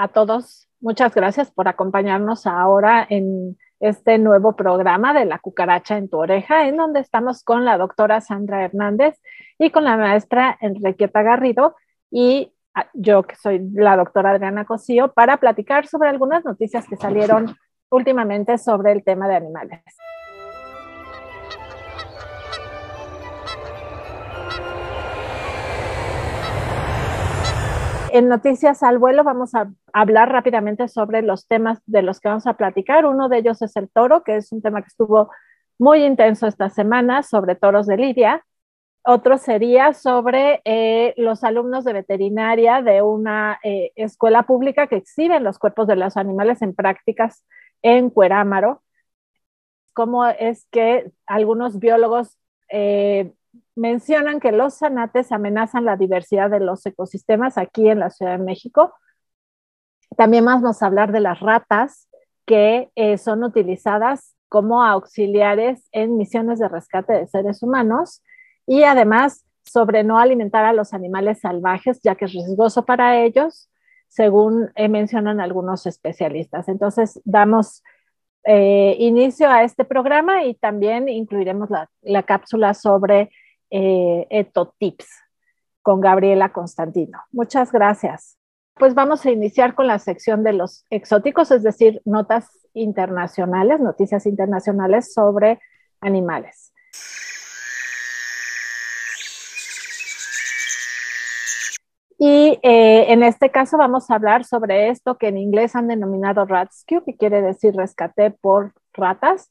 a todos. Muchas gracias por acompañarnos ahora en este nuevo programa de la cucaracha en tu oreja, en donde estamos con la doctora Sandra Hernández y con la maestra Enriqueta Garrido y ah, yo que soy la doctora Adriana Cosío para platicar sobre algunas noticias que salieron últimamente sobre el tema de animales. En Noticias al Vuelo vamos a hablar rápidamente sobre los temas de los que vamos a platicar. Uno de ellos es el toro, que es un tema que estuvo muy intenso esta semana sobre toros de Lidia. Otro sería sobre eh, los alumnos de veterinaria de una eh, escuela pública que exhiben los cuerpos de los animales en prácticas en Cuerámaro. Cómo es que algunos biólogos eh, mencionan que los zanates amenazan la diversidad de los ecosistemas aquí en la Ciudad de México. También vamos a hablar de las ratas que eh, son utilizadas como auxiliares en misiones de rescate de seres humanos y además sobre no alimentar a los animales salvajes, ya que es riesgoso para ellos, según eh, mencionan algunos especialistas. Entonces, damos eh, inicio a este programa y también incluiremos la cápsula sobre eh, Etotips con Gabriela Constantino. Muchas gracias. Pues vamos a iniciar con la sección de los exóticos, es decir, notas internacionales, noticias internacionales sobre animales. Y eh, en este caso vamos a hablar sobre esto que en inglés han denominado Rescue, que quiere decir rescate por ratas,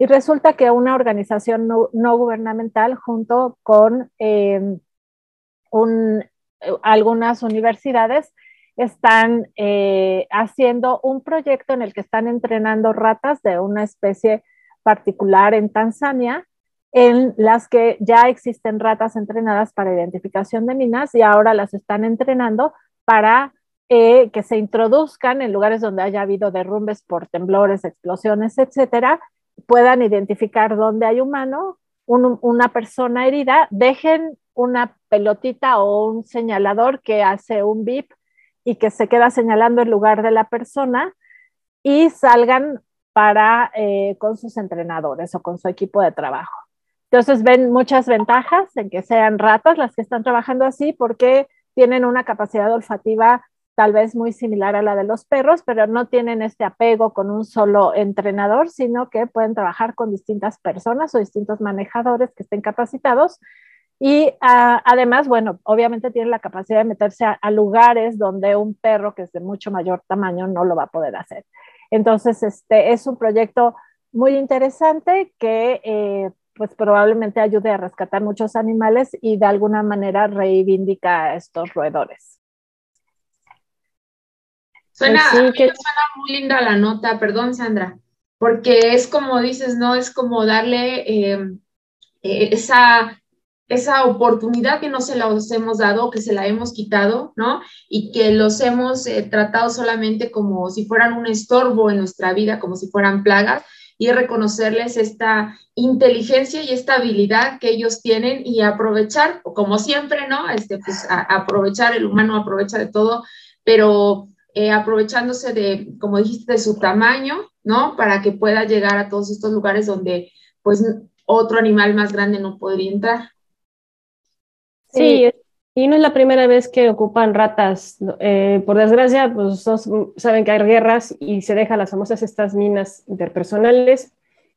y resulta que una organización no, gubernamental junto con em, algunas universidades están eh, haciendo un proyecto en el que están entrenando ratas de una especie particular en Tanzania, en las que ya existen ratas entrenadas para identificación de minas y ahora las están entrenando para eh, que se introduzcan en lugares donde haya habido derrumbes por temblores, explosiones, etcétera, puedan identificar dónde hay humano, una persona herida, dejen una pelotita o un señalador que hace un bip y que se queda señalando el lugar de la persona y salgan para eh, con sus entrenadores o con su equipo de trabajo. Entonces ven muchas ventajas en que sean ratas las que están trabajando así porque tienen una capacidad olfativa tal vez muy similar a la de los perros, pero no tienen este apego con un solo entrenador, sino que pueden trabajar con distintas personas o distintos manejadores que estén capacitados. Y ah, además, bueno, obviamente tienen la capacidad de meterse a, lugares donde un perro que es de mucho mayor tamaño no lo va a poder hacer. Entonces, este es un proyecto muy interesante que eh, pues probablemente ayude a rescatar muchos animales y de alguna manera reivindica a estos roedores. Suena, pues suena muy linda la nota, perdón Sandra, porque es como dices, ¿no? Es como darle em, eh, esa, esa oportunidad que no se la hemos dado, que se la hemos quitado, ¿no? Y que los hemos eh, tratado solamente como si fueran un estorbo en nuestra vida, como si fueran plagas, y reconocerles esta inteligencia y esta habilidad que ellos tienen y aprovechar, como siempre, ¿no? Este, pues aprovechar, el humano aprovecha de todo, pero eh, aprovechándose de, como dijiste, de su tamaño, ¿no? Para que pueda llegar a todos estos lugares donde, pues, otro animal más grande no podría entrar. Sí, y no es la primera vez que ocupan ratas. Eh, por desgracia, pues saben que hay guerras y se dejan las famosas estas minas interpersonales.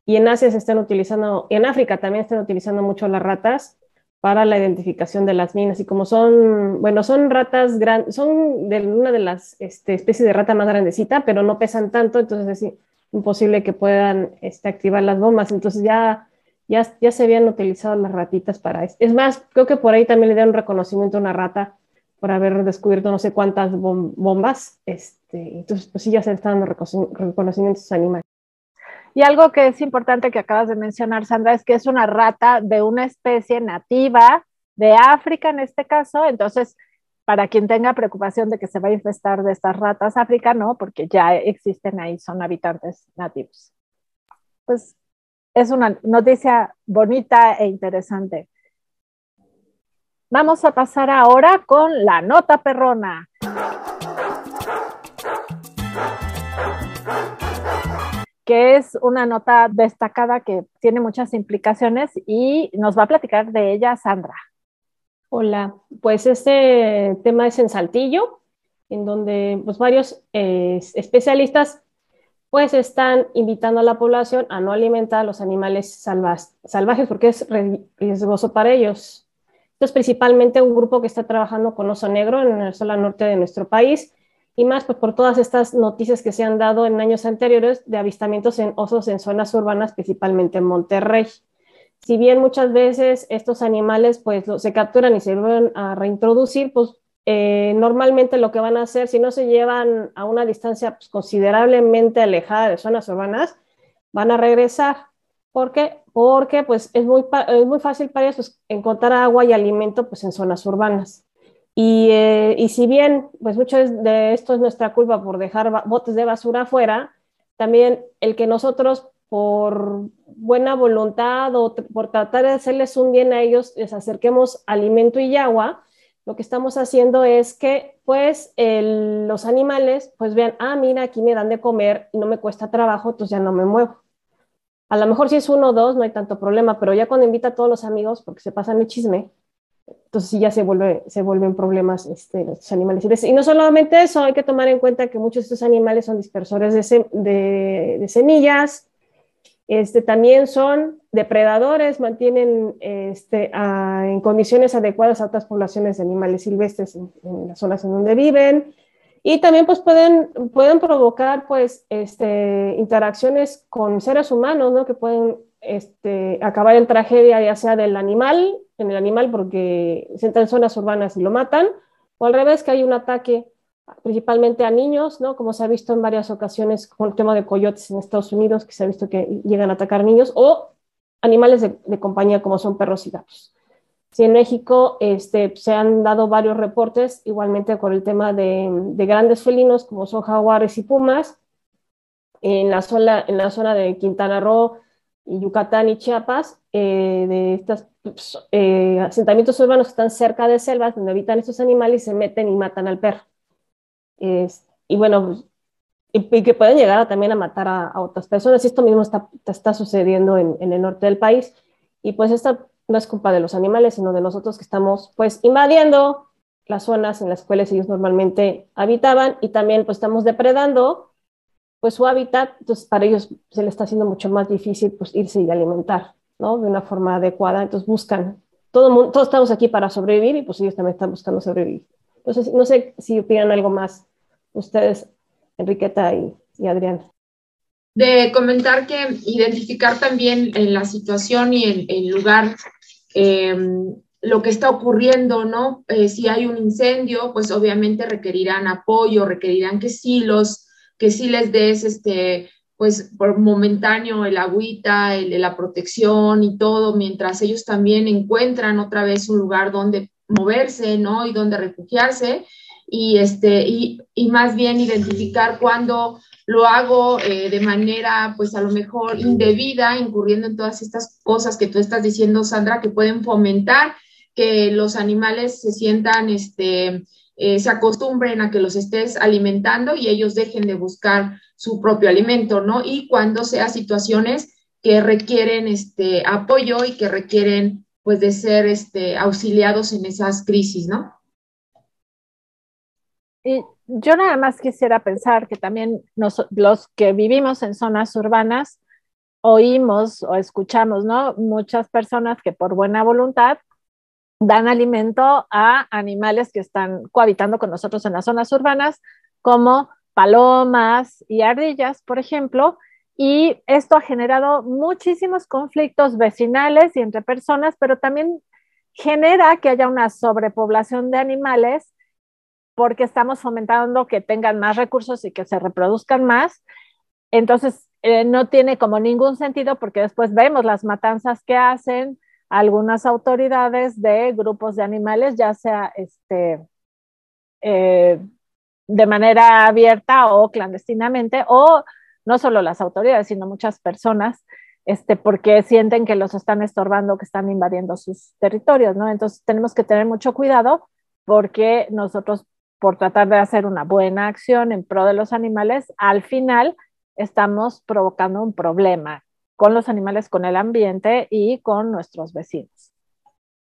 Y en Asia se están utilizando, en África también están utilizando mucho las ratas para la identificación de las minas. Y como son, bueno, son ratas grandes, son de una de las este, especies de rata más grandecita, pero no pesan tanto, entonces es imposible que puedan este, activar las bombas. Entonces ya, ya, ya se habían utilizado las ratitas para eso. Es más, creo que por ahí también le dieron reconocimiento a una rata por haber descubierto no sé cuántas bombas. Este, entonces, pues sí, ya se están dando reconocimientos animales. Y algo que es importante que acabas de mencionar, Sandra, es que es una rata de una especie nativa de África en este caso. Entonces, para quien tenga preocupación de que se va a infestar de estas ratas África, no, porque ya existen ahí, son habitantes nativos. Pues es una noticia bonita e interesante. Vamos a pasar ahora con la nota perrona. Que es una nota destacada que tiene muchas implicaciones y nos va a platicar de ella Sandra. Hola, pues este tema es en Saltillo, en donde pues, varios eh, especialistas pues están invitando a la población a no alimentar a los animales salvajes porque es riesgoso para ellos. Esto es principalmente un grupo que está trabajando con oso negro en la zona norte de nuestro país y más pues, por todas estas noticias que se han dado en años anteriores de avistamientos en osos en zonas urbanas, principalmente en Monterrey. Si bien muchas veces estos animales pues se capturan y se vuelven a reintroducir, pues eh, normalmente lo que van a hacer, si no se llevan a una distancia pues, considerablemente alejada de zonas urbanas, van a regresar. ¿Por qué? Porque pues, es, muy, es muy fácil para ellos encontrar agua y alimento pues, en zonas urbanas. Y, eh, y, si bien pues mucho de esto es nuestra culpa por dejar botes de basura afuera, también el que nosotros por buena voluntad o por tratar de hacerles un bien a ellos les acerquemos alimento y agua, lo que estamos haciendo es que pues los animales pues vean, ah, mira, aquí me dan de comer y no me cuesta trabajo, entonces ya no me muevo. A lo mejor si es uno o dos no hay tanto problema, pero ya cuando invita a todos los amigos porque se pasan el chisme, entonces ya se, vuelve, se vuelven problemas este, los animales. Y no solamente eso, hay que tomar en cuenta que muchos de estos animales son dispersores de semillas, este, también son depredadores, mantienen este, en condiciones adecuadas a otras poblaciones de animales silvestres en, las zonas en donde viven. Y también pues, pueden, pueden provocar pues, este, interacciones con seres humanos, ¿no? que pueden este, acabar en tragedia ya sea del animal, en el animal porque se entra en zonas urbanas y lo matan, o al revés, que hay un ataque principalmente a niños, ¿no? Como se ha visto en varias ocasiones con el tema de coyotes en Estados Unidos, que se ha visto que llegan a atacar niños, o animales de, compañía como son perros y gatos. Sí, en México este, se han dado varios reportes, igualmente con el tema de, grandes felinos como son jaguares y pumas, en la zona, en la zona de Quintana Roo, Yucatán y Chiapas, eh, de estos pues, eh, asentamientos urbanos que están cerca de selvas donde habitan estos animales y se meten y matan al perro y bueno, y, que pueden llegar también a matar a, otras personas. Esto mismo está, está sucediendo en, en, el norte del país. Y pues esta no es culpa de los animales, sino de nosotros que estamos pues invadiendo las zonas en las cuales ellos normalmente habitaban y también pues estamos depredando pues su hábitat, entonces para ellos se les está haciendo mucho más difícil pues irse y alimentar, ¿no? De una forma adecuada, entonces buscan, todo mundo, todos estamos aquí para sobrevivir y pues ellos también están buscando sobrevivir. Entonces, no sé si opinan algo más ustedes, Enriqueta y, Adrián. De comentar que identificar también en la situación y en el lugar em, lo que está ocurriendo, ¿no? Eh, si hay un incendio, pues obviamente requerirán apoyo, requerirán que sí los, que sí les des este, pues por momentáneo el agüita, el, la protección y todo, mientras ellos también encuentran otra vez un lugar donde moverse, ¿no? Y donde refugiarse y, este, y, y más bien identificar cuando lo hago eh, de manera, pues a lo mejor indebida, incurriendo en todas estas cosas que tú estás diciendo, Sandra, que pueden fomentar que los animales se sientan, este, eh, se acostumbren a que los estés alimentando y ellos dejen de buscar su propio alimento, ¿no? Y cuando sea situaciones que requieren este apoyo y que requieren pues de ser este, auxiliados en esas crisis, ¿no? Y yo nada más quisiera pensar que también los que vivimos en zonas urbanas oímos o escuchamos, ¿no? Muchas personas que por buena voluntad dan alimento a animales que están cohabitando con nosotros en las zonas urbanas, como palomas y ardillas, por ejemplo, y esto ha generado muchísimos conflictos vecinales y entre personas, pero también genera que haya una sobrepoblación de animales porque estamos fomentando que tengan más recursos y que se reproduzcan más. Entonces, eh, no tiene como ningún sentido porque después vemos las matanzas que hacen algunas autoridades de grupos de animales, ya sea este, eh, de manera abierta o clandestinamente, o no solo las autoridades, sino muchas personas, este, porque sienten que los están estorbando, que están invadiendo sus territorios, ¿no? Entonces tenemos que tener mucho cuidado porque nosotros, por tratar de hacer una buena acción en pro de los animales, al final estamos provocando un problema con los animales, con el ambiente y con nuestros vecinos.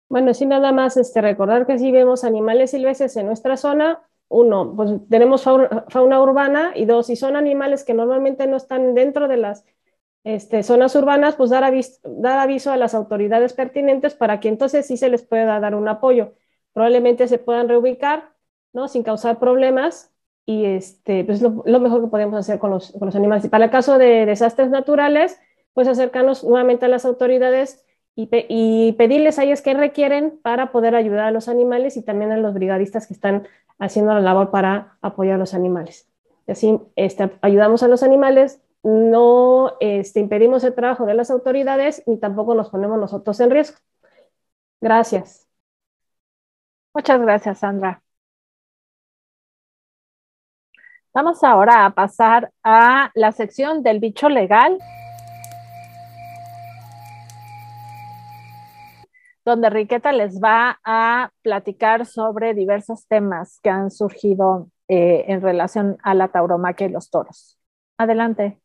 Bueno, sí, nada más este, recordar que si vemos animales silvestres en nuestra zona, uno, pues tenemos fauna, urbana y dos, si son animales que normalmente no están dentro de las este, zonas urbanas, pues dar aviso, dar aviso a las autoridades pertinentes para que entonces sí se les pueda dar un apoyo. Probablemente se puedan reubicar, ¿no? Sin causar problemas y este, pues lo, lo mejor que podemos hacer con los, con los animales. Y para el caso de desastres naturales, pues acercarnos nuevamente a las autoridades y, y, pedirles a ellos qué requieren para poder ayudar a los animales y también a los brigadistas que están haciendo la labor para apoyar a los animales. así este, ayudamos a los animales, no este, impedimos el trabajo de las autoridades ni tampoco nos ponemos nosotros en riesgo. Gracias. Muchas gracias, Sandra. Vamos ahora a pasar a la sección del bicho legal. Donde Riqueta les va a platicar sobre diversos temas que han surgido eh, en relación a la tauromaquia y los toros. Adelante.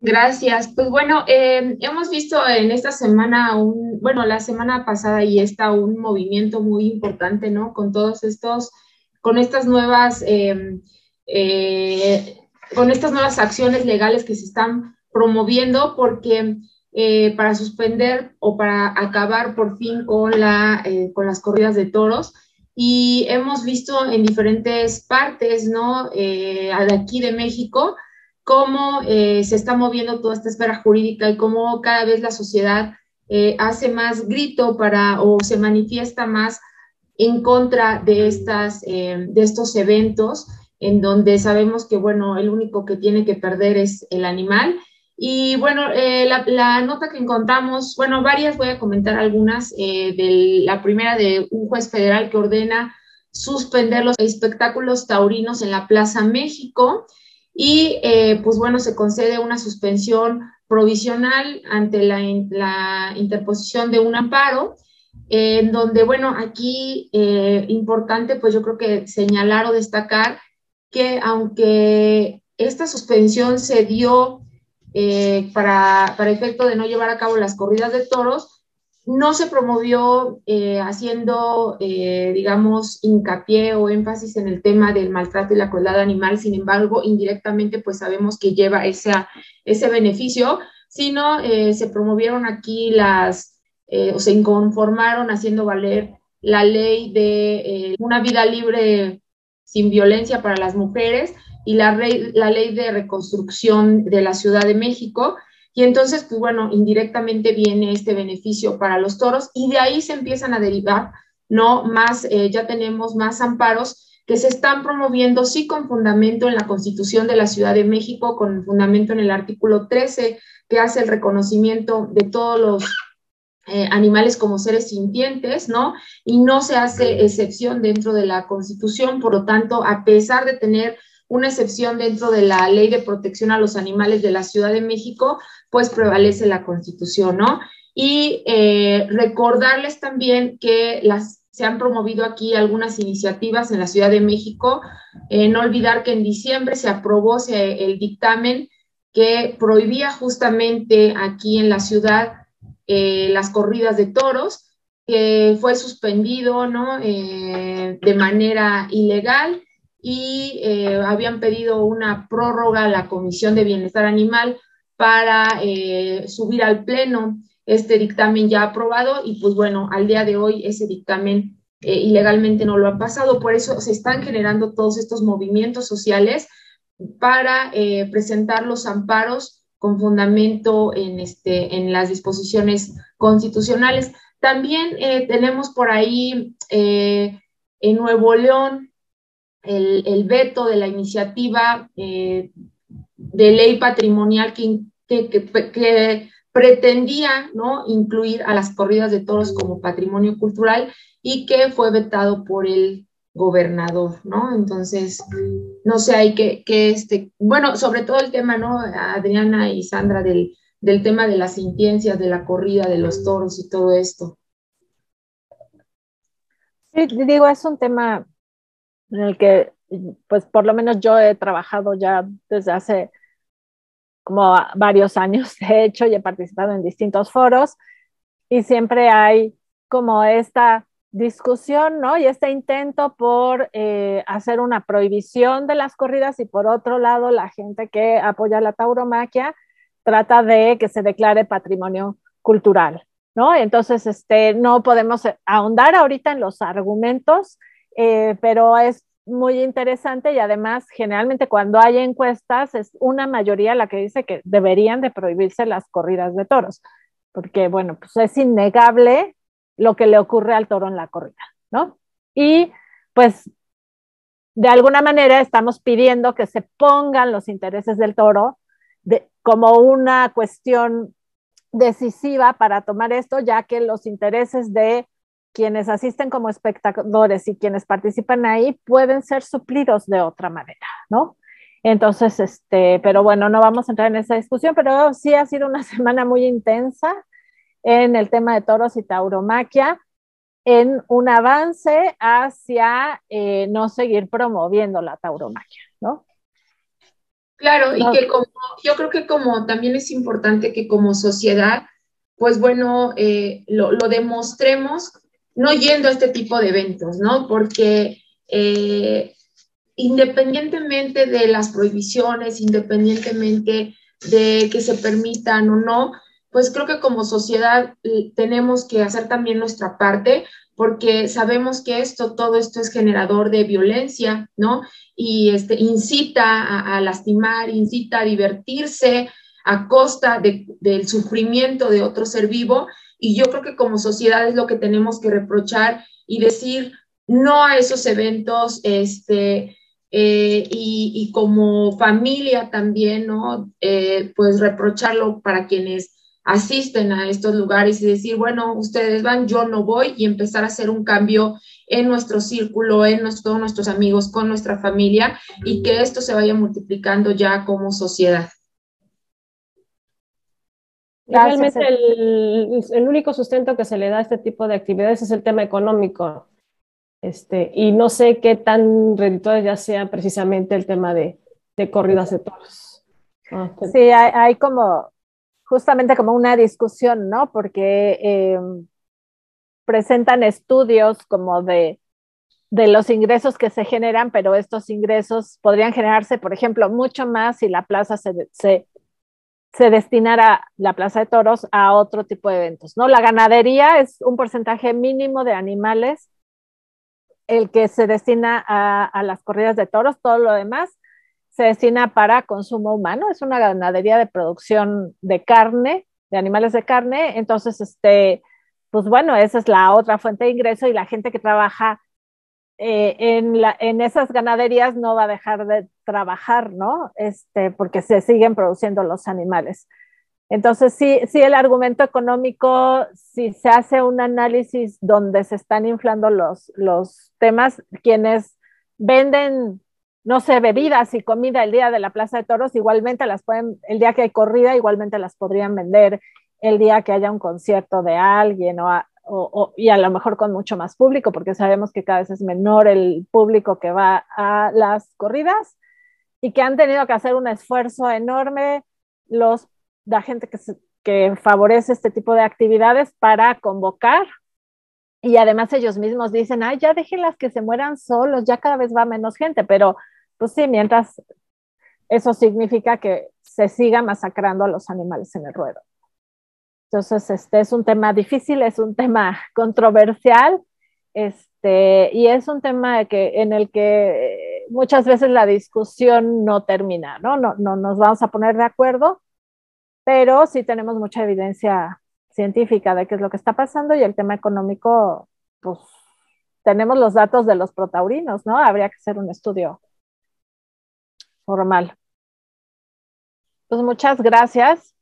Gracias. Pues bueno, eh, hemos visto en esta semana, bueno, la semana pasada y esta un movimiento muy importante, ¿no? Con todos estos, con estas nuevas, eh, con estas nuevas acciones legales que se están promoviendo, porque eh, para suspender o para acabar por fin con, la, eh, con las corridas de toros. Y hemos visto en diferentes partes, ¿no? Eh, de aquí de México, cómo se está moviendo toda esta esfera jurídica y cómo cada vez la sociedad hace más grito para o se manifiesta más en contra de, estas, de estos eventos en donde sabemos que, bueno, el único que tiene que perder es el animal y bueno, eh, la, nota que encontramos, bueno, varias, voy a comentar algunas. Eh, de la primera de un juez federal que ordena suspender los espectáculos taurinos en la Plaza México y eh, pues bueno, se concede una suspensión provisional ante la, la interposición de un amparo, en donde bueno, aquí importante pues yo creo que señalar o destacar que aunque esta suspensión se dio eh, para, para, efecto de no llevar a cabo las corridas de toros, no se promovió eh, haciendo, eh, digamos, hincapié o énfasis en el tema del maltrato y la crueldad animal, sin embargo, indirectamente, pues sabemos que lleva ese, ese beneficio, sino se promovieron aquí las, o se inconformaron haciendo valer la ley de una vida libre sin violencia para las mujeres, y la, la ley de reconstrucción de la Ciudad de México. Y entonces, pues bueno, indirectamente viene este beneficio para los toros y de ahí se empiezan a derivar, ¿no? Más, eh, ya tenemos más amparos que se están promoviendo, sí, con fundamento en la Constitución de la Ciudad de México, con fundamento en el artículo 13, que hace el reconocimiento de todos los eh, animales como seres sintientes, ¿no? Y no se hace excepción dentro de la Constitución, por lo tanto, a pesar de tener una excepción dentro de la ley de protección a los animales de la Ciudad de México, pues prevalece la constitución, ¿no? Y eh, recordarles también que las, se han promovido aquí algunas iniciativas en la Ciudad de México. Eh, no olvidar que en diciembre se aprobó el dictamen que prohibía justamente aquí en la ciudad eh, las corridas de toros, que fue suspendido ¿no? de manera ilegal y eh, habían pedido una prórroga a la Comisión de Bienestar Animal para eh, subir al Pleno este dictamen ya aprobado y pues bueno, al día de hoy ese dictamen eh, ilegalmente no lo ha pasado, por eso se están generando todos estos movimientos sociales para presentar los amparos con fundamento en, este, en las disposiciones constitucionales. También tenemos por ahí en Nuevo León el, veto de la iniciativa eh, de ley patrimonial que, que, pretendía ¿no? incluir a las corridas de toros como patrimonio cultural y que fue vetado por el gobernador, ¿no? Entonces, no sé, hay que, que este, bueno, sobre todo el tema, ¿no? Adriana y Sandra, del, del tema de las intiencias, de la corrida, de los toros y todo esto. Sí, digo, es un tema en el que, pues por lo menos yo he trabajado ya desde hace como varios años, de hecho, y he participado en distintos foros, y siempre hay como esta discusión, ¿no? Y este intento por eh, hacer una prohibición de las corridas y por otro lado la gente que apoya la tauromaquia trata de que se declare patrimonio cultural, ¿no? Entonces, este, no podemos ahondar ahorita en los argumentos, eh, pero es muy interesante y además generalmente cuando hay encuestas es una mayoría la que dice que deberían de prohibirse las corridas de toros, porque bueno, pues es innegable lo que le ocurre al toro en la corrida, ¿no? Y pues de alguna manera estamos pidiendo que se pongan los intereses del toro como una cuestión decisiva para tomar esto, ya que los intereses de quienes asisten como espectadores y quienes participan ahí pueden ser suplidos de otra manera, ¿no? Entonces, este, pero bueno, no vamos a entrar en esa discusión, pero sí ha sido una semana muy intensa en el tema de toros y tauromaquia, en un avance hacia eh, no seguir promoviendo la tauromaquia, ¿no? Claro, y que como, yo creo que como también es importante que como sociedad, pues bueno, eh, lo, demostremos no yendo a este tipo de eventos, ¿no? Porque eh, independientemente de las prohibiciones, independientemente de que se permitan o no, pues creo que como sociedad eh, tenemos que hacer también nuestra parte porque sabemos que esto, todo esto es generador de violencia, ¿no? Y este, incita a, lastimar, incita a divertirse a costa del sufrimiento de otro ser vivo. Y yo creo que como sociedad es lo que tenemos que reprochar y decir no a esos eventos, este, eh, y, como familia también, ¿no? Eh, pues reprocharlo para quienes asisten a estos lugares y decir, bueno, ustedes van, yo no voy y empezar a hacer un cambio en nuestro círculo, en todos nuestros amigos, con nuestra familia y que esto se vaya multiplicando ya como sociedad. Realmente el, el, único sustento que se le da a este tipo de actividades es el tema económico. Este, y no sé qué tan redituado ya sea precisamente el tema de, de corridas de toros. Ah, sí, hay, hay, como justamente como una discusión, ¿no? Porque eh, presentan estudios como de, de los ingresos que se generan, pero estos ingresos podrían generarse, por ejemplo, mucho más si la plaza se, se, se destinara, la plaza de toros, a otro tipo de eventos, ¿no? La ganadería es un porcentaje mínimo de animales el que se destina a, las corridas de toros, todo lo demás se destina para consumo humano, es una ganadería de producción de carne, de animales de carne, entonces, este, pues bueno, esa es la otra fuente de ingreso y la gente que trabaja eh, en, en esas ganaderías no va a dejar de trabajar, ¿no? Este, porque se siguen produciendo los animales. Entonces, sí, sí, el argumento económico, si se hace un análisis donde se están inflando los, los temas, quienes venden no sé, bebidas y comida el día de la Plaza de Toros, igualmente las pueden, el día que hay corrida, igualmente las podrían vender el día que haya un concierto de alguien o, y a lo mejor con mucho más público, porque sabemos que cada vez es menor el público que va a las corridas y que han tenido que hacer un esfuerzo enorme los, la gente que, que favorece este tipo de actividades para convocar y además ellos mismos dicen, ay, ya déjenlas que se mueran solos, ya cada vez va menos gente, pero pues sí, mientras eso significa que se siga masacrando a los animales en el ruedo. Entonces, este es un tema difícil, es un tema controversial, este, y es un tema en el que muchas veces la discusión no termina, ¿no? No, no nos vamos a poner de acuerdo, pero sí tenemos mucha evidencia científica de qué es lo que está pasando y el tema económico, pues tenemos los datos de los protaurinos, ¿no? Habría que hacer un estudio formal. Pues muchas gracias.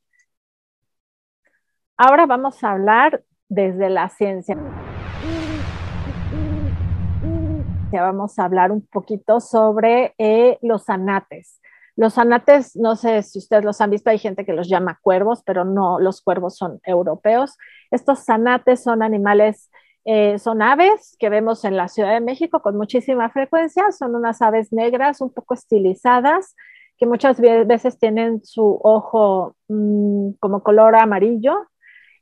Ahora vamos a hablar desde la ciencia. Vamos a hablar un poquito sobre eh, los anates. Los anates, no sé si ustedes los han visto, hay gente que los llama cuervos, pero no, los cuervos son europeos. Estos anates son animales eh, son aves que vemos en la Ciudad de México con muchísima frecuencia, son unas aves negras un poco estilizadas que muchas veces tienen su ojo mm, como color amarillo.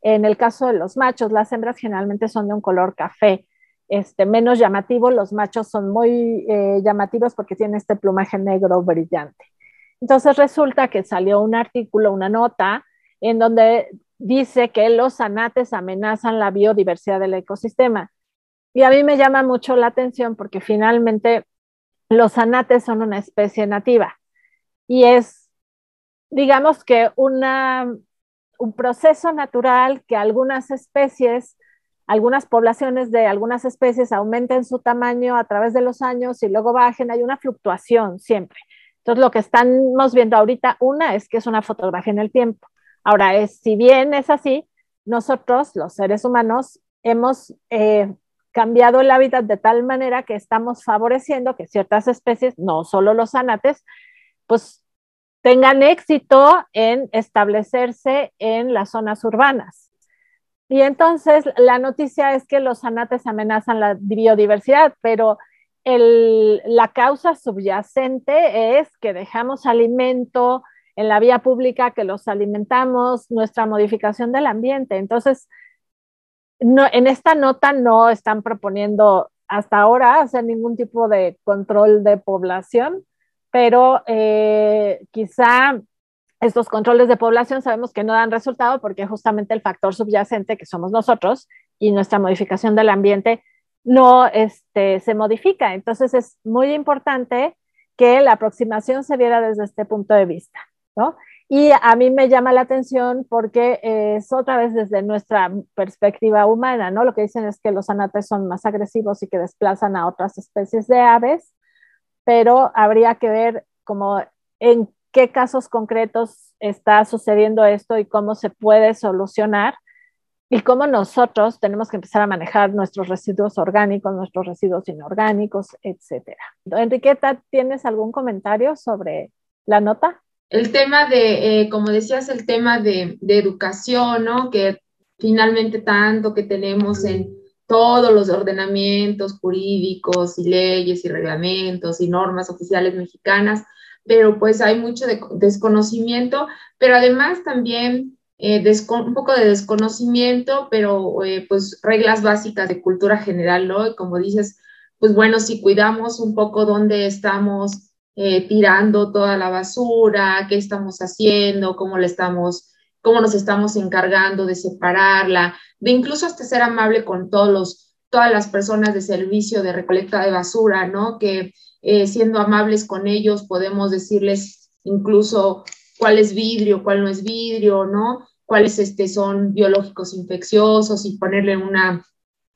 En el caso de los machos, las hembras generalmente son de un color café, este, menos llamativo. Los machos son muy eh, llamativos porque tienen este plumaje negro brillante. Entonces resulta que salió un artículo, una nota, en donde dice que los zanates amenazan la biodiversidad del ecosistema. Y a mí me llama mucho la atención porque finalmente los zanates son una especie nativa y es, digamos que una, un proceso natural que algunas especies, algunas poblaciones de algunas especies aumenten su tamaño a través de los años y luego bajen, hay una fluctuación siempre. Entonces, lo que estamos viendo ahorita, una es que es una fotografía en el tiempo. Ahora, es, si bien es así, nosotros, los seres humanos, hemos eh, cambiado el hábitat de tal manera que estamos favoreciendo que ciertas especies, no solo los anates, pues tengan éxito en establecerse en las zonas urbanas. Y entonces la noticia es que los anates amenazan la biodiversidad, pero la causa subyacente es que dejamos alimento en la vía pública, que los alimentamos, nuestra modificación del ambiente. Entonces, no, en esta nota no están proponiendo hasta ahora hacer ningún tipo de control de población, pero eh, quizá estos controles de población sabemos que no dan resultado porque justamente el factor subyacente que somos nosotros y nuestra modificación del ambiente no este, se modifica. Entonces es muy importante que la aproximación se viera desde este punto de vista, ¿no? Y a mí me llama la atención porque es otra vez desde nuestra perspectiva humana, ¿no? Lo que dicen es que los anates son más agresivos y que desplazan a otras especies de aves, pero habría que ver como en qué casos concretos está sucediendo esto y cómo se puede solucionar y cómo nosotros tenemos que empezar a manejar nuestros residuos orgánicos, nuestros residuos inorgánicos, etcétera. Enriqueta, ¿tienes algún comentario sobre la nota? el tema de, eh, como decías, el tema de, educación, ¿no? Que finalmente tanto que tenemos en todos los ordenamientos jurídicos y leyes y reglamentos y normas oficiales mexicanas, pero pues hay mucho desconocimiento, pero además también eh, un poco de desconocimiento, pero eh, pues reglas básicas de cultura general, ¿no? Y como dices, pues bueno, si cuidamos un poco dónde estamos eh, tirando toda la basura, qué estamos haciendo, cómo le estamos, cómo nos estamos encargando de separarla, de incluso hasta ser amable con todos los, todas las personas de servicio de recolecta de basura, ¿no? Que eh, siendo amables con ellos podemos decirles incluso cuál es vidrio, cuál no es vidrio, ¿no? Cuáles este, son biológicos infecciosos y ponerle una,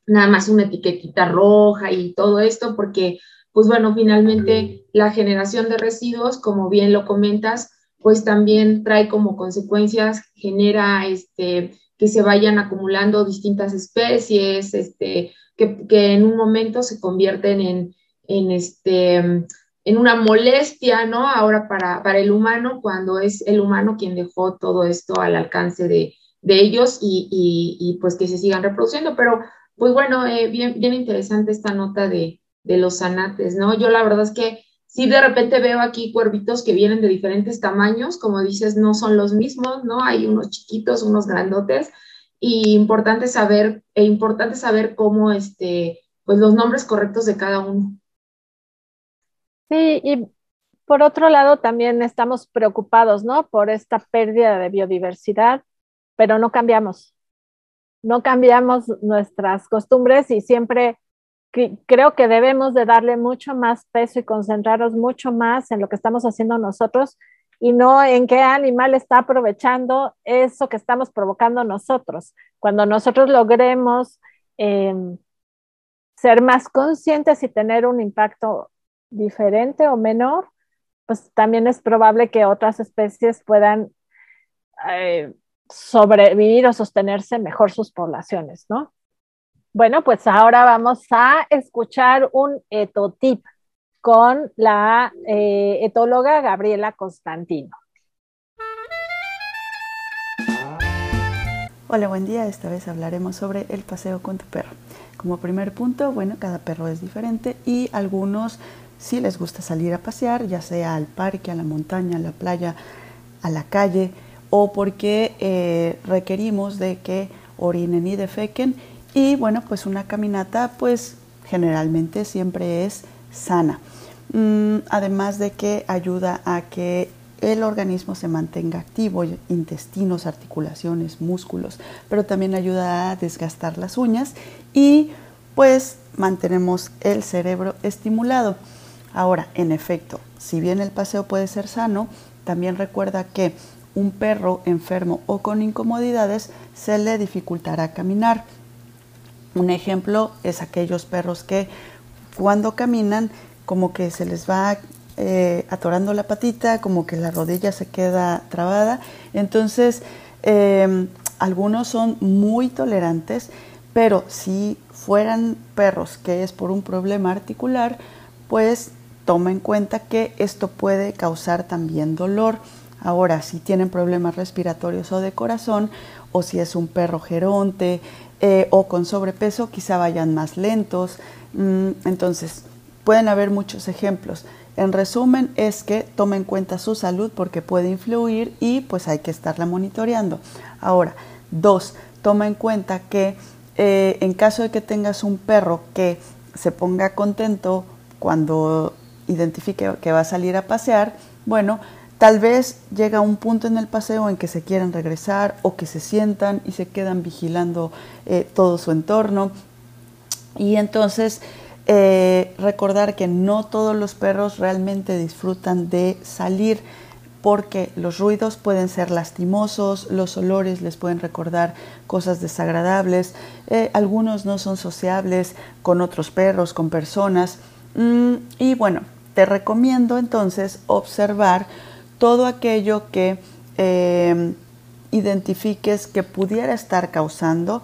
nada más una etiquetita roja y todo esto, porque pues bueno, finalmente la generación de residuos, como bien lo comentas, pues también trae como consecuencias, genera este, que se vayan acumulando distintas especies, este, que, en un momento se convierten en, en, este, en una molestia, ¿no? Ahora para, para, el humano, cuando es el humano quien dejó todo esto al alcance de, de ellos y, y, pues que se sigan reproduciendo. Pero, pues bueno, eh, bien, bien interesante esta nota de, de los zanates, ¿no? Yo la verdad es que sí de repente veo aquí cuervitos que vienen de diferentes tamaños, como dices, no son los mismos, ¿no? Hay unos chiquitos, unos grandotes, y importante saber, e importante saber cómo, este, pues los nombres correctos de cada uno. Sí, y por otro lado también estamos preocupados, ¿no? Por esta pérdida de biodiversidad, pero no cambiamos, no cambiamos nuestras costumbres y siempre creo que debemos de darle mucho más peso y concentrarnos mucho más en lo que estamos haciendo nosotros y no en qué animal está aprovechando eso que estamos provocando nosotros. Cuando nosotros logremos em, ser más conscientes y tener un impacto diferente o menor, pues también es probable que otras especies puedan eh, sobrevivir o sostenerse mejor sus poblaciones, ¿no? Bueno, pues ahora vamos a escuchar un etotip con la eh, etóloga Gabriela Constantino. Hola, buen día. Esta vez hablaremos sobre el paseo con tu perro. Como primer punto, bueno, cada perro es diferente y algunos si les gusta salir a pasear, ya sea al parque, a la montaña, a la playa, a la calle, o porque eh, requerimos de que orinen y defequen. Y bueno, pues una caminata pues generalmente siempre es sana. Mm, además de que ayuda a que el organismo se mantenga activo, intestinos, articulaciones, músculos, pero también ayuda a desgastar las uñas y pues mantenemos el cerebro estimulado. Ahora, en efecto, si bien el paseo puede ser sano, también recuerda que un perro enfermo o con incomodidades se le dificultará caminar. Un ejemplo es aquellos perros que cuando caminan como que se les va eh, atorando la patita, como que la rodilla se queda trabada. Entonces, em, algunos son muy tolerantes, pero si fueran perros que es por un problema articular, pues toma en cuenta que esto puede causar también dolor. Ahora, si tienen problemas respiratorios o de corazón, o si es un perro geronte eh, o con sobrepeso, quizá vayan más lentos. Mm, entonces, pueden haber muchos ejemplos. En resumen, es que tome en cuenta su salud porque puede influir y pues hay que estarla monitoreando. Ahora, dos, toma en cuenta que eh, en caso de que tengas un perro que se ponga contento cuando identifique que va a salir a pasear, bueno, Tal vez llega un punto en el paseo en que se quieren regresar o que se sientan y se quedan vigilando eh, todo su entorno. Y entonces eh, recordar que no todos los perros realmente disfrutan de salir porque los ruidos pueden ser lastimosos, los olores les pueden recordar cosas desagradables, eh, algunos no son sociables con otros perros, con personas. Mm, y bueno, te recomiendo entonces observar todo aquello que em, identifiques que pudiera estar causando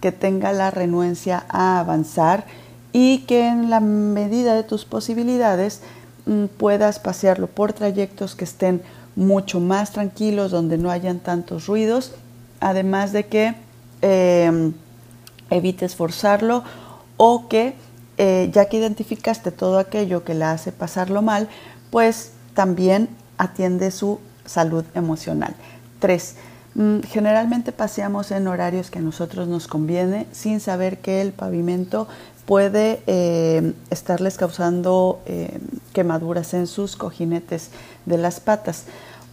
que tenga la renuencia a avanzar y que en la medida de tus posibilidades mm, puedas pasearlo por trayectos que estén mucho más tranquilos, donde no hayan tantos ruidos, además de que em, evites forzarlo o que eh, ya que identificaste todo aquello que la hace pasarlo mal, pues también atiende su salud emocional. Tres, mm, generalmente paseamos en horarios que a nosotros nos conviene sin saber que el pavimento puede eh, estarles causando eh, quemaduras en sus cojinetes de las patas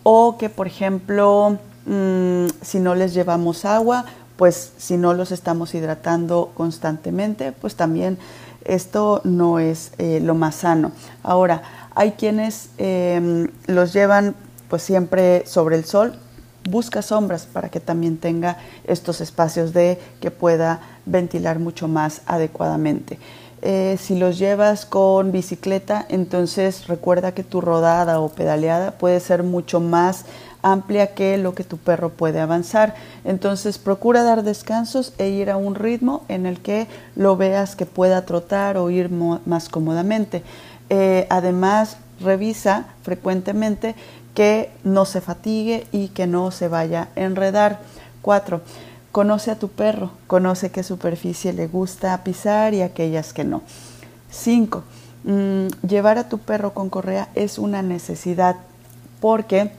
o que por ejemplo mm, si no les llevamos agua pues si no los estamos hidratando constantemente pues también esto no es eh, lo más sano ahora hay quienes em, los llevan pues siempre sobre el sol, busca sombras para que también tenga estos espacios de que pueda ventilar mucho más adecuadamente. Eh, si los llevas con bicicleta, entonces recuerda que tu rodada o pedaleada puede ser mucho más amplia que lo que tu perro puede avanzar. Entonces procura dar descansos e ir a un ritmo en el que lo veas que pueda trotar o ir más cómodamente. Eh, además, revisa frecuentemente que no se fatigue y que no se vaya a enredar. Cuatro, conoce a tu perro, conoce qué superficie le gusta pisar y aquellas que no. Cinco, mm, llevar a tu perro con correa es una necesidad porque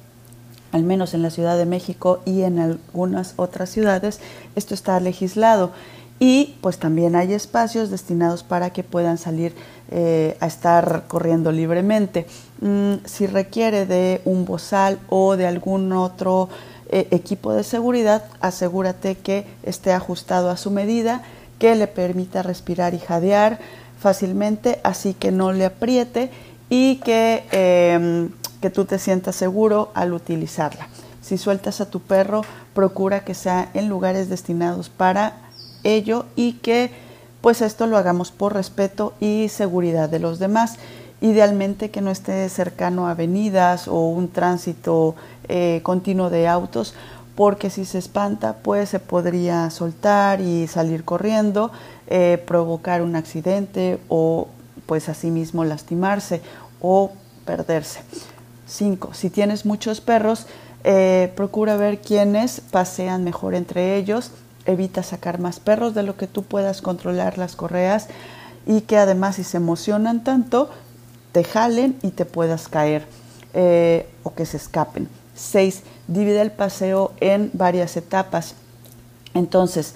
al menos en la Ciudad de México y en algunas otras ciudades, esto está legislado y pues también hay espacios destinados para que puedan salir eh, a estar corriendo libremente. Mm, si requiere de un bozal o de algún otro eh, equipo de seguridad, asegúrate que esté ajustado a su medida, que le permita respirar y jadear fácilmente, así que no le apriete y que, em, que tú te sientas seguro al utilizarla. Si sueltas a tu perro, procura que sea en lugares destinados para ello y que pues esto lo hagamos por respeto y seguridad de los demás. Idealmente que no esté cercano a avenidas o un tránsito eh, continuo de autos, porque si se espanta, pues se podría soltar y salir corriendo, eh, provocar un accidente o pues asimismo lastimarse o perderse. 5. Si tienes muchos perros, eh, procura ver quiénes pasean mejor entre ellos evita sacar más perros de lo que tú puedas controlar las correas y que además si se emocionan tanto, te jalen y te puedas caer eh, o que se escapen. 6. Divide el paseo en varias etapas. Entonces,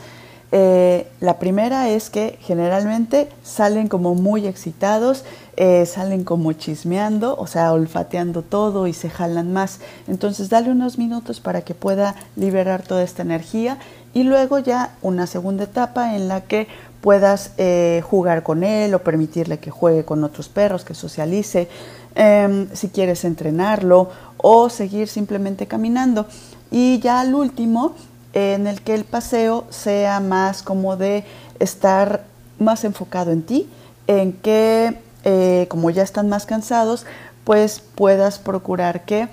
eh, la primera es que generalmente salen como muy excitados, eh, salen como chismeando, o sea, olfateando todo y se jalan más. Entonces, dale unos minutos para que pueda liberar toda esta energía y luego ya una segunda etapa en la que puedas eh, jugar con él o permitirle que juegue con otros perros, que socialice, em, si quieres entrenarlo o seguir simplemente caminando. Y ya al último, en el que el paseo sea más como de estar más enfocado en ti, en que eh, como ya están más cansados, pues puedas procurar que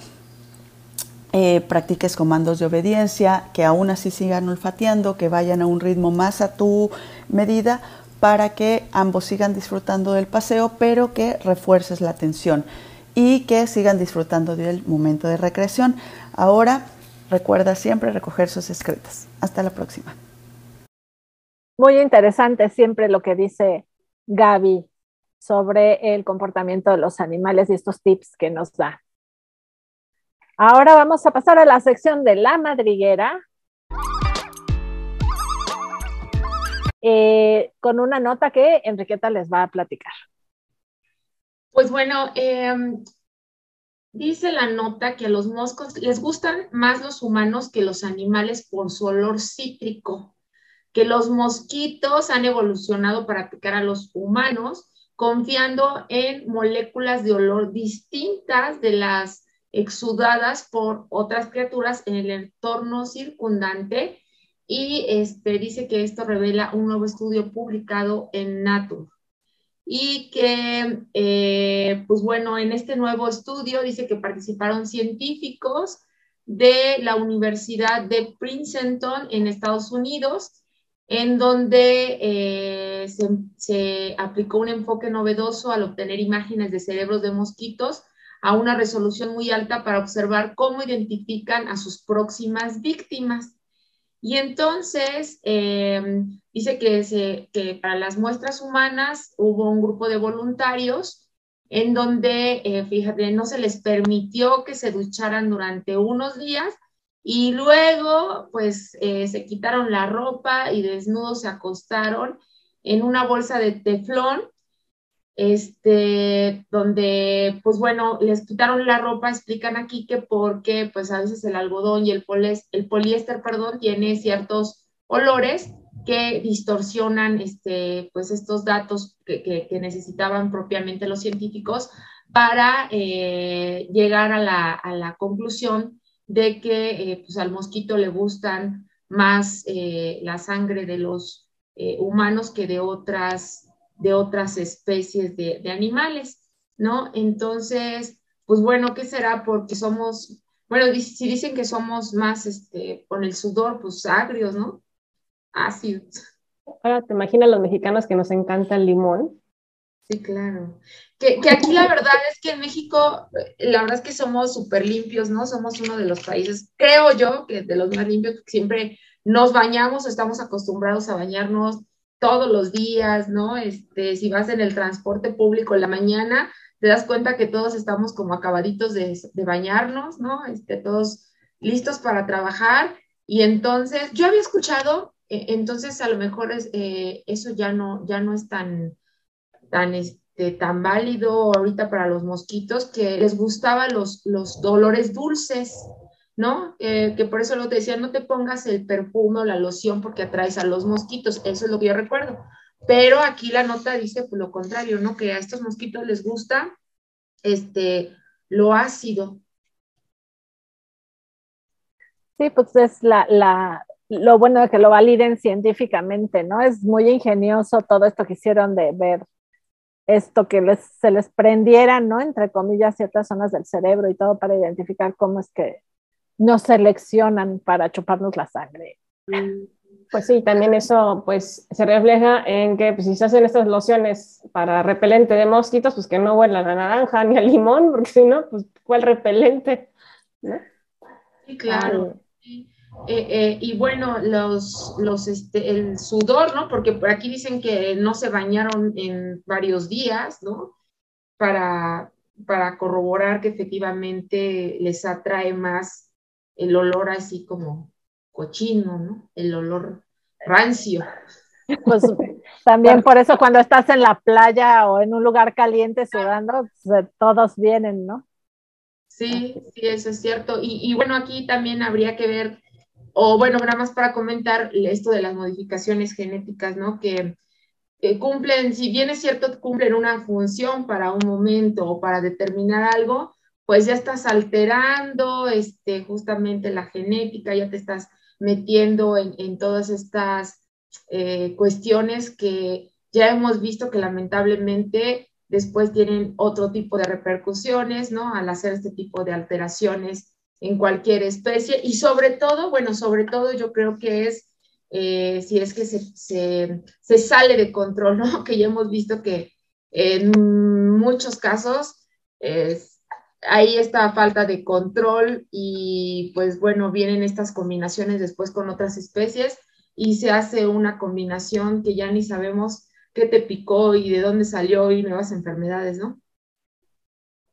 eh, practiques comandos de obediencia, que aún así sigan olfateando, que vayan a un ritmo más a tu medida para que ambos sigan disfrutando del paseo, pero que refuerces la atención y que sigan disfrutando del momento de recreación. Ahora Recuerda siempre recoger sus escritos. Hasta la próxima. Muy interesante siempre lo que dice Gaby sobre el comportamiento de los animales y estos tips que nos da. Ahora vamos a pasar a la sección de la madriguera. Eh, con una nota que Enriqueta les va a platicar. Pues bueno, eh, Dice la nota que a los moscos les gustan más los humanos que los animales por su olor cítrico, que los mosquitos han evolucionado para picar a los humanos, confiando en moléculas de olor distintas de las exudadas por otras criaturas en el entorno circundante. Y este, dice que esto revela un nuevo estudio publicado en Nature y que, eh, pues bueno, en este nuevo estudio dice que participaron científicos de la Universidad de Princeton en Estados Unidos, en donde eh, se, se, aplicó un enfoque novedoso al obtener imágenes de cerebros de mosquitos a una resolución muy alta para observar cómo identifican a sus próximas víctimas. Y entonces em, dice que, para las muestras humanas hubo un grupo de voluntarios en donde, eh, fíjate, no se les permitió que se ducharan durante unos días y luego pues eh, se quitaron la ropa y desnudos se acostaron en una bolsa de teflón este, donde, pues bueno, les quitaron la ropa, explican aquí que porque, pues a veces el algodón y el, poliéster, perdón, tiene ciertos olores que distorsionan, este, pues estos datos que, necesitaban propiamente los científicos para eh, llegar a la, conclusión de que, eh, pues al mosquito le gustan más eh, la sangre de los humanos que de otras de otras especies de, animales, ¿no? Entonces, pues bueno, ¿qué será? Porque somos, bueno, si dicen que somos más, este, con el sudor, pues agrios, ¿no? Ácidos. Ahora, ¿te imaginas los mexicanos que nos encanta el limón? Sí, claro. Que, que, aquí la verdad es que en México, la verdad es que somos súper limpios, ¿no? Somos uno de los países, creo yo, que de los más limpios, siempre nos bañamos, estamos acostumbrados a bañarnos todos los días, ¿no? Este, si vas en el transporte público en la mañana, te das cuenta que todos estamos como acabaditos de, bañarnos, ¿no? Este, todos listos para trabajar. Y entonces, yo había escuchado, e, entonces a lo mejor es, eh, eso ya no, ya no es tan, tan, este, tan válido ahorita para los mosquitos, que les gustaban los, los dolores dulces, ¿no? Eh, que por eso lo te decía, no te pongas el perfume o la loción porque atraes a los mosquitos, eso es lo que yo recuerdo. Pero aquí la nota dice pues, lo contrario, ¿no? Que a estos mosquitos les gusta este, lo ácido. Sí, pues es la, la, lo bueno de que lo validen científicamente, ¿no? Es muy ingenioso todo esto que hicieron de ver esto que les, se les prendiera, ¿no? Entre comillas, ciertas zonas del cerebro y todo para identificar cómo es que nos seleccionan para chuparnos la sangre. Pues sí, también eso pues se refleja en que pues, si se hacen estas lociones para repelente de mosquitos, pues que no huelan a naranja ni a limón, porque si no, pues ¿cuál repelente? Sí, claro. Eh, eh, y bueno, los, los, este, el sudor, ¿no? Porque por aquí dicen que no se bañaron en varios días, ¿no? para, para corroborar que efectivamente les atrae más el olor así como cochino, ¿no? El olor rancio. Pues también por eso cuando estás en la playa o en un lugar caliente sudando, pues, todos vienen, ¿no? Sí, sí, eso es cierto. Y, bueno, aquí también habría que ver, o bueno, nada más para comentar esto de las modificaciones genéticas, ¿no? Que cumplen, si bien es cierto, cumplen una función para un momento o para determinar algo, pues ya estás alterando este, justamente la genética, ya te estás metiendo en, todas estas eh, cuestiones que ya hemos visto que lamentablemente después tienen otro tipo de repercusiones, ¿no? Al hacer este tipo de alteraciones en cualquier especie y sobre todo, bueno, sobre todo yo creo que es eh, si es que se, se, sale de control, ¿no? Que ya hemos visto que en muchos casos es, hay esta falta de control y pues bueno, vienen estas combinaciones después con otras especies y se hace una combinación que ya ni sabemos qué te picó y de dónde salió y nuevas enfermedades, ¿no?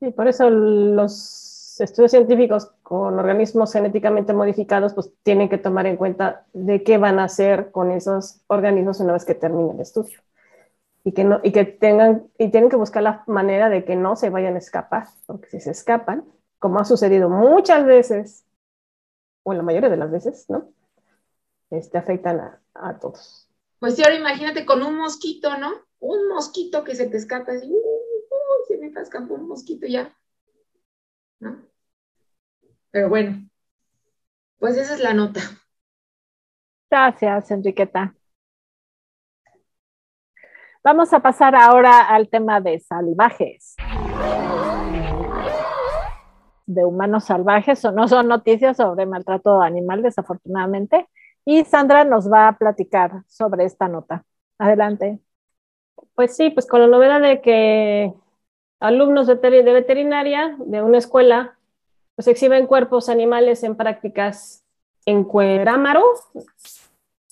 Sí, por eso los estudios científicos con organismos genéticamente modificados, pues tienen que tomar en cuenta de qué van a hacer con esos organismos una vez que termine el estudio. Y que, no, y que tengan, y tienen que buscar la manera de que no se vayan a escapar, porque si se escapan, como ha sucedido muchas veces, o la mayoría de las veces, ¿no? Este, afectan a, a todos. Pues sí, ahora imagínate con un mosquito, ¿no? Un mosquito que se te escapa así, uh, se me escapó un mosquito ya, ¿no? Pero bueno, pues esa es la nota. Gracias, Enriqueta. Vamos a pasar ahora al tema de salvajes. De humanos salvajes, o no son noticias sobre maltrato animal, desafortunadamente, y Sandra nos va a platicar sobre esta nota. Adelante. Pues sí, pues con la novedad de que alumnos de, veterinaria de una escuela pues exhiben cuerpos animales en prácticas en Cuerámaro.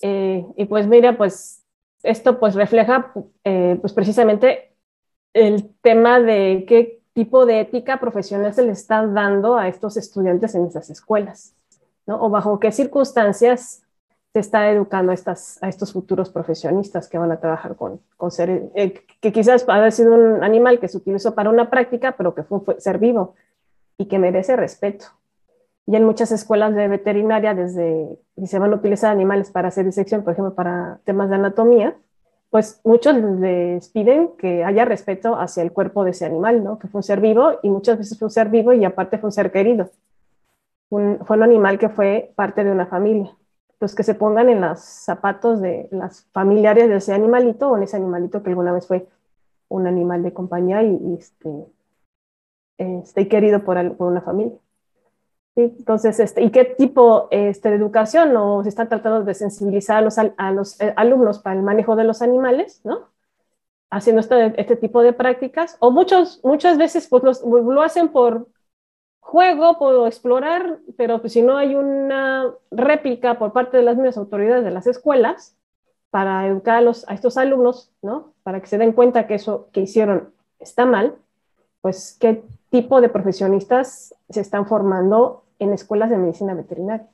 Eh, y pues mira, pues esto pues refleja eh, pues precisamente el tema de qué tipo de ética profesional se le está dando a estos estudiantes en esas escuelas, ¿no? O bajo qué circunstancias se está educando a, estas, a estos futuros profesionistas que van a trabajar con, con eh, que quizás haya sido un animal que se utilizó para una práctica, pero que fue ser vivo y que merece respeto. Y en muchas escuelas de veterinaria, desde si se van a utilizar animales para hacer disección, por ejemplo, para temas de anatomía, pues muchos les piden que haya respeto hacia el cuerpo de ese animal, ¿no? Que fue un ser vivo y muchas veces fue un ser vivo y aparte fue un ser querido. Un, fue un animal que fue parte de una familia los que se pongan en los zapatos de las familiares de ese animalito o en ese animalito que alguna vez fue un animal de compañía y, este, este, querido por, una familia. Entonces, este, ¿y qué tipo este, de educación o se está tratando de sensibilizar a los, a los eh, alumnos para el manejo de los animales, ¿no? Haciendo este, este tipo de prácticas, o muchos, muchas veces pues, lo hacen por, juego, puedo explorar, pero pues, si no hay una réplica por parte de las mismas autoridades de las escuelas para educar a, los, a estos alumnos, ¿no? Para que se den cuenta que eso que hicieron está mal, pues qué tipo de profesionistas se están formando en escuelas de medicina veterinaria.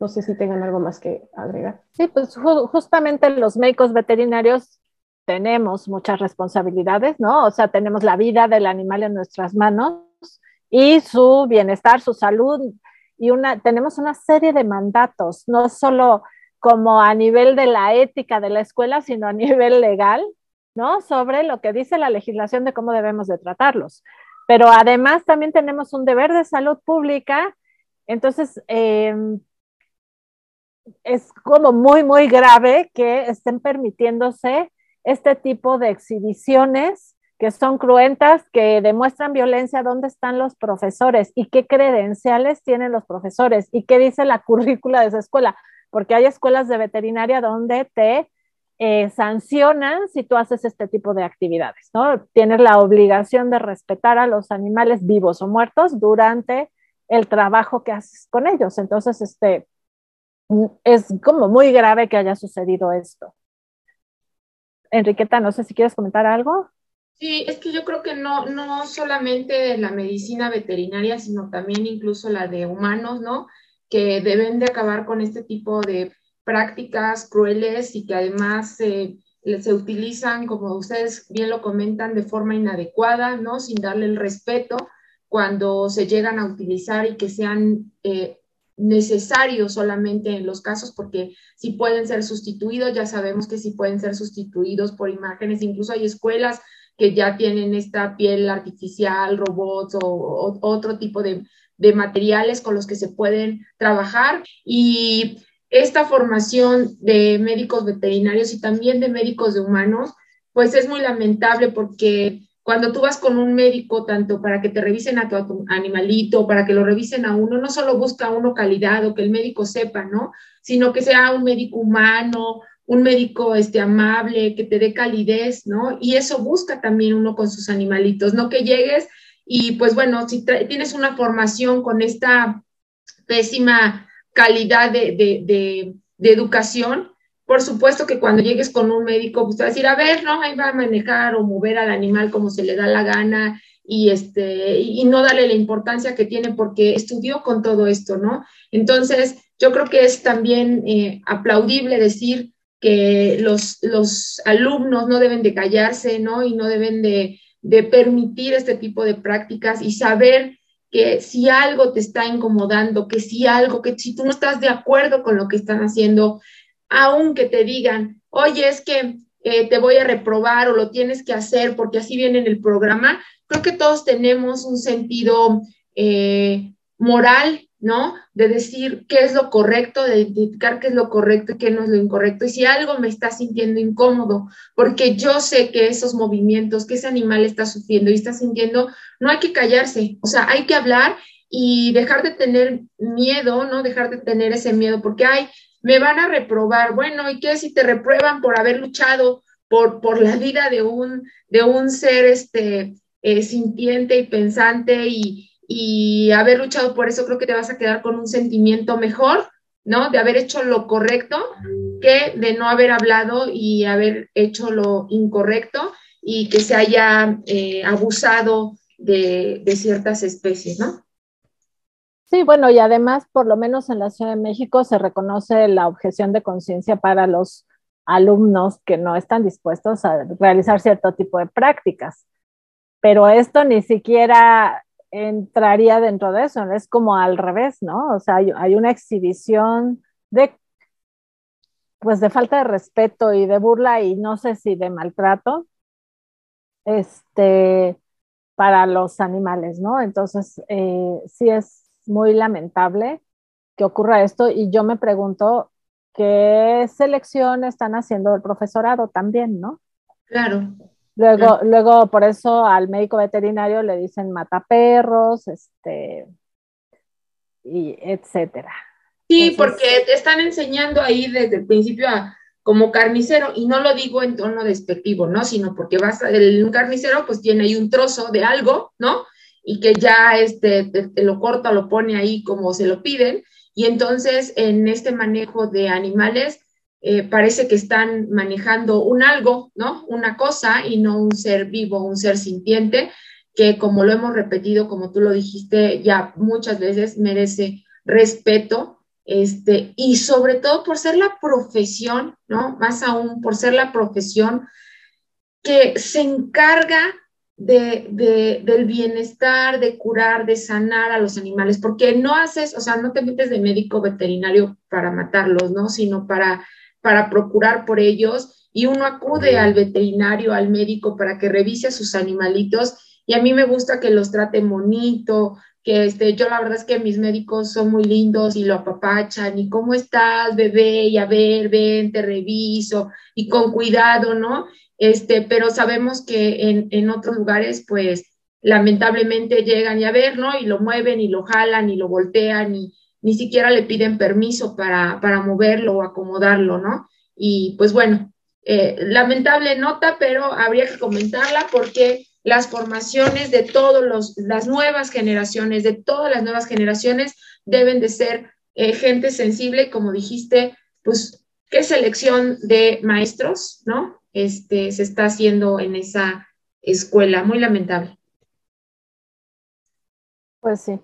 No sé si tengan algo más que agregar. Sí, pues justamente los médicos veterinarios tenemos muchas responsabilidades, ¿no? O sea, tenemos la vida del animal en nuestras manos y su bienestar, su salud. Y una, tenemos una serie de mandatos, no solo como a nivel de la ética de la escuela, sino a nivel legal, ¿no? Sobre lo que dice la legislación de cómo debemos de tratarlos. Pero además también tenemos un deber de salud pública. Entonces, em, es como muy, muy grave que estén permitiéndose este tipo de exhibiciones que son cruentas, que demuestran violencia, ¿dónde están los profesores? ¿Y qué credenciales tienen los profesores? ¿Y qué dice la currícula de esa escuela? Porque hay escuelas de veterinaria donde te eh, sancionan si tú haces este tipo de actividades, ¿no? Tienes la obligación de respetar a los animales vivos o muertos durante el trabajo que haces con ellos. Entonces, este, es como muy grave que haya sucedido esto. Enriqueta, no sé si quieres comentar algo. Sí, es que yo creo que no, no solamente la medicina veterinaria, sino también incluso la de humanos, ¿no? Que deben de acabar con este tipo de prácticas crueles y que además se utilizan, como ustedes bien lo comentan, de forma inadecuada, ¿no? Sin darle el respeto cuando se llegan a utilizar y que sean eh, necesarios solamente en los casos, porque si pueden ser sustituidos, ya sabemos que si pueden ser sustituidos por imágenes, incluso hay escuelas que ya tienen esta piel artificial, robots o, otro tipo de, materiales con los que se pueden trabajar. Y esta formación de médicos veterinarios y también de médicos de humanos, pues es muy lamentable porque cuando tú vas con un médico, tanto para que te revisen a tu, animalito, para que lo revisen a uno, no solo busca uno calidad o que el médico sepa, ¿no? Sino que sea un médico humano, un médico este, amable, que te dé calidez, ¿no? Y eso busca también uno con sus animalitos, no que llegues y pues bueno, si tienes una formación con esta pésima calidad de, educación, por supuesto que cuando llegues con un médico, pues te va a decir, a ver, no, ahí va a manejar o mover al animal como se le da la gana y, este, y no darle la importancia que tiene porque estudió con todo esto, ¿no? Entonces, yo creo que es también eh, aplaudible decir, que los, los alumnos no deben de callarse, ¿no? Y no deben de, de permitir este tipo de prácticas y saber que si algo te está incomodando, que si algo, que si tú no estás de acuerdo con lo que están haciendo, aunque te digan, oye, es que eh, te voy a reprobar o lo tienes que hacer porque así viene en el programa, creo que todos tenemos un sentido eh, moral ¿no? De decir qué es lo correcto, de identificar qué es lo correcto y qué no es lo incorrecto. Y si algo me está sintiendo incómodo, porque yo sé que esos movimientos, que ese animal está sufriendo y está sintiendo, no hay que callarse, o sea, hay que hablar y dejar de tener miedo, ¿no? Dejar de tener ese miedo, porque, ay, me van a reprobar. Bueno, ¿y qué si te reprueban por haber luchado por, por la vida de un, de un ser este, eh, sintiente y pensante y, y haber luchado por eso, creo que te vas a quedar con un sentimiento mejor, ¿no? De haber hecho lo correcto que de no haber hablado y haber hecho lo incorrecto y que se haya eh, abusado de, de ciertas especies, ¿no? Sí, bueno, y además, por lo menos en la Ciudad de México, se reconoce la objeción de conciencia para los alumnos que no están dispuestos a realizar cierto tipo de prácticas. Pero esto ni siquiera entraría dentro de eso, es como al revés, ¿no? O sea, hay, una exhibición de, pues de falta de respeto y de burla y no sé si de maltrato, este, para los animales, ¿no? Entonces, eh, sí es muy lamentable que ocurra esto y yo me pregunto qué selección están haciendo el profesorado también, ¿no? Claro. Luego, luego, por eso al médico veterinario le dicen mataperros, este, y etcétera. Sí, porque te están enseñando ahí desde el principio a, como carnicero, y no lo digo en tono despectivo, ¿no? Sino porque vas a, el, un carnicero pues tiene ahí un trozo de algo, ¿no? Y que ya este, te, lo corta, lo pone ahí como se lo piden, y entonces en este manejo de animales eh, parece que están manejando un algo, ¿no? Una cosa y no un ser vivo, un ser sintiente, que como lo hemos repetido, como tú lo dijiste ya muchas veces, merece respeto, este, y sobre todo por ser la profesión, ¿no? Más aún por ser la profesión que se encarga de, del bienestar, de curar, de sanar a los animales, porque no haces, o sea, no te metes de médico veterinario para matarlos, ¿no? Sino para para procurar por ellos y uno acude al veterinario, al médico para que revise a sus animalitos y a mí me gusta que los trate bonito, que este, yo la verdad es que mis médicos son muy lindos y lo apapachan y cómo estás, bebé, y a ver, ven, te reviso y con cuidado, ¿no? Este, pero sabemos que en, en otros lugares, pues, lamentablemente llegan y a ver, ¿no? Y lo mueven y lo jalan y lo voltean y, ni siquiera le piden permiso para, moverlo o acomodarlo, ¿no? Y pues bueno, eh, lamentable nota, pero habría que comentarla porque las formaciones de todas las nuevas generaciones, de todas las nuevas generaciones, deben de ser eh, gente sensible, como dijiste, pues qué selección de maestros, ¿no? Este, se está haciendo en esa, escuela. Muy lamentable. Pues sí.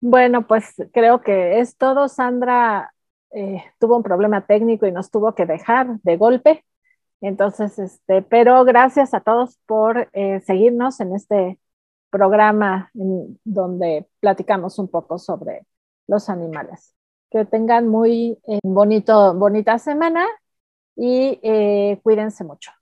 Bueno, pues creo que es todo. Sandra eh, tuvo un problema técnico y nos tuvo que dejar de golpe. Entonces, este, pero gracias a todos por eh, seguirnos en este programa en donde platicamos un poco sobre los animales. Que tengan muy eh, bonito, bonita semana y cuídense mucho.